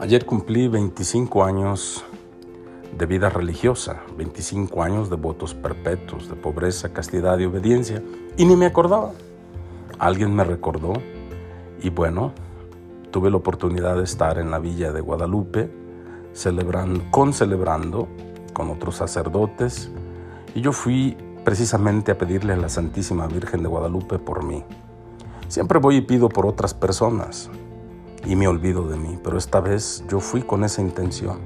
Ayer cumplí 25 años de vida religiosa, 25 años de votos perpetuos, de pobreza, castidad y obediencia, y ni me acordaba. Alguien me recordó y bueno, tuve la oportunidad de estar en la villa de Guadalupe, celebrando, con celebrando con otros sacerdotes, y yo fui precisamente a pedirle a la Santísima Virgen de Guadalupe por mí. Siempre voy y pido por otras personas, y me olvido de mí, pero esta vez yo fui con esa intención.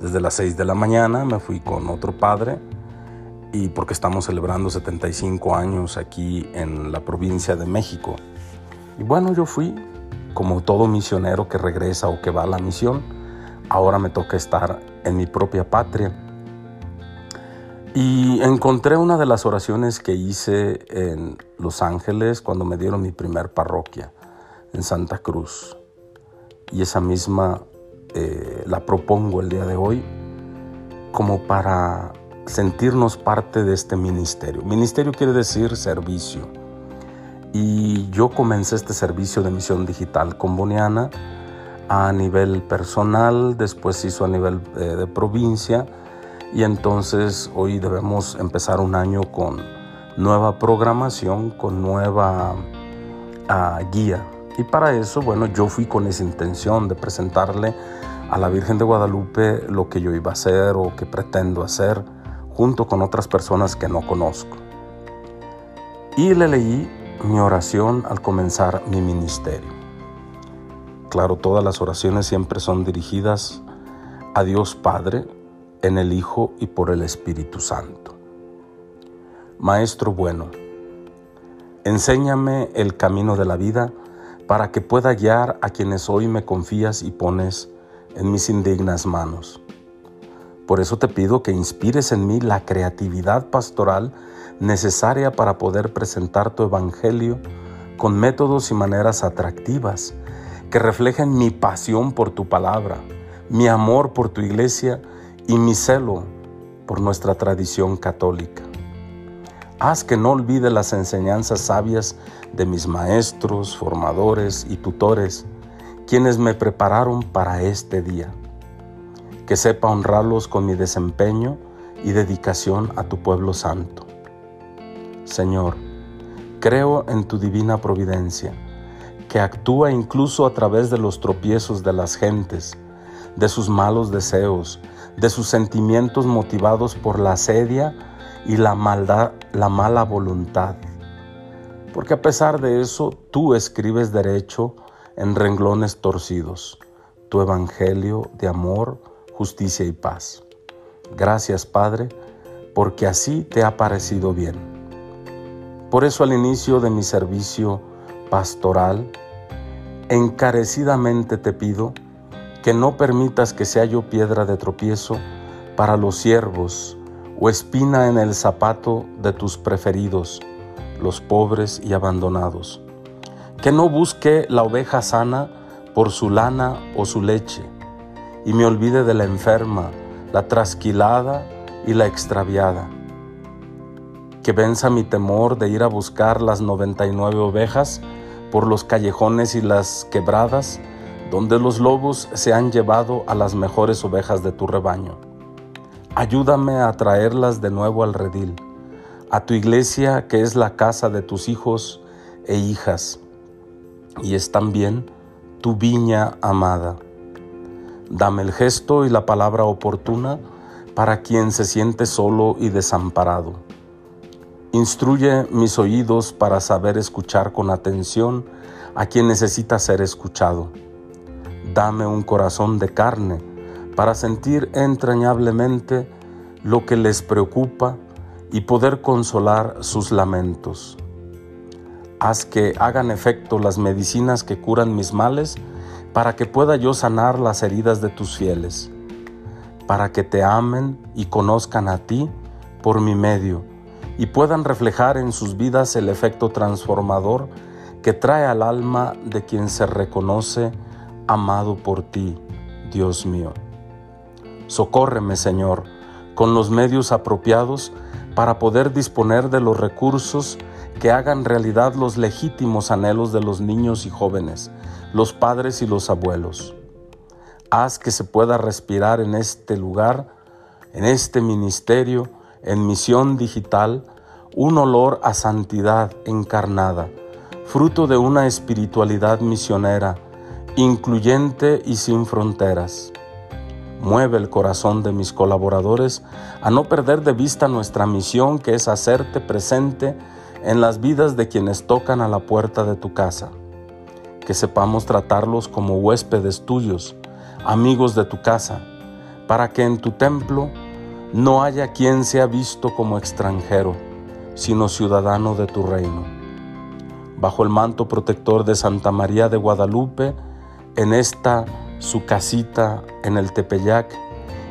Desde las 6 de la mañana me fui con otro padre y porque estamos celebrando 75 años aquí en la provincia de México. Y bueno, yo fui como todo misionero que regresa o que va a la misión. Ahora me toca estar en mi propia patria. Y encontré una de las oraciones que hice en Los Ángeles cuando me dieron mi primer parroquia, en Santa Cruz y esa misma eh, la propongo el día de hoy como para sentirnos parte de este ministerio. Ministerio quiere decir servicio. Y yo comencé este servicio de misión digital con Boniana a nivel personal, después hizo a nivel eh, de provincia y entonces hoy debemos empezar un año con nueva programación, con nueva ah, guía y para eso, bueno, yo fui con esa intención de presentarle a la Virgen de Guadalupe lo que yo iba a hacer o que pretendo hacer junto con otras personas que no conozco. Y le leí mi oración al comenzar mi ministerio. Claro, todas las oraciones siempre son dirigidas a Dios Padre, en el Hijo y por el Espíritu Santo. Maestro bueno, enséñame el camino de la vida para que pueda guiar a quienes hoy me confías y pones en mis indignas manos. Por eso te pido que inspires en mí la creatividad pastoral necesaria para poder presentar tu Evangelio con métodos y maneras atractivas que reflejen mi pasión por tu palabra, mi amor por tu iglesia y mi celo por nuestra tradición católica. Haz que no olvide las enseñanzas sabias de mis maestros, formadores y tutores, quienes me prepararon para este día. Que sepa honrarlos con mi desempeño y dedicación a tu pueblo santo. Señor, creo en tu divina providencia, que actúa incluso a través de los tropiezos de las gentes, de sus malos deseos, de sus sentimientos motivados por la asedia y la maldad, la mala voluntad. Porque a pesar de eso, tú escribes derecho en renglones torcidos, tu evangelio de amor, justicia y paz. Gracias, Padre, porque así te ha parecido bien. Por eso al inicio de mi servicio pastoral, encarecidamente te pido que no permitas que sea yo piedra de tropiezo para los siervos, o espina en el zapato de tus preferidos, los pobres y abandonados. Que no busque la oveja sana por su lana o su leche, y me olvide de la enferma, la trasquilada y la extraviada. Que venza mi temor de ir a buscar las 99 ovejas por los callejones y las quebradas, donde los lobos se han llevado a las mejores ovejas de tu rebaño Ayúdame a traerlas de nuevo al redil, a tu iglesia que es la casa de tus hijos e hijas, y es también tu viña amada. Dame el gesto y la palabra oportuna para quien se siente solo y desamparado. Instruye mis oídos para saber escuchar con atención a quien necesita ser escuchado. Dame un corazón de carne para sentir entrañablemente lo que les preocupa y poder consolar sus lamentos. Haz que hagan efecto las medicinas que curan mis males para que pueda yo sanar las heridas de tus fieles, para que te amen y conozcan a ti por mi medio y puedan reflejar en sus vidas el efecto transformador que trae al alma de quien se reconoce amado por ti, Dios mío. Socórreme, Señor, con los medios apropiados para poder disponer de los recursos que hagan realidad los legítimos anhelos de los niños y jóvenes, los padres y los abuelos. Haz que se pueda respirar en este lugar, en este ministerio, en misión digital, un olor a santidad encarnada, fruto de una espiritualidad misionera, incluyente y sin fronteras. Mueve el corazón de mis colaboradores a no perder de vista nuestra misión que es hacerte presente en las vidas de quienes tocan a la puerta de tu casa. Que sepamos tratarlos como huéspedes tuyos, amigos de tu casa, para que en tu templo no haya quien sea visto como extranjero, sino ciudadano de tu reino. Bajo el manto protector de Santa María de Guadalupe, en esta su casita en el Tepeyac,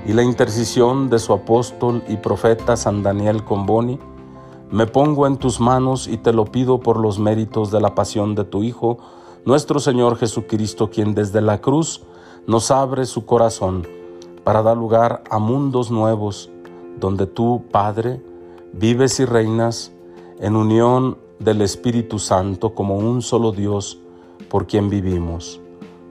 y la intercesión de su apóstol y profeta San Daniel Comboni, me pongo en tus manos y te lo pido por los méritos de la pasión de tu Hijo, nuestro Señor Jesucristo, quien desde la cruz nos abre su corazón para dar lugar a mundos nuevos, donde tú, Padre, vives y reinas en unión del Espíritu Santo como un solo Dios por quien vivimos,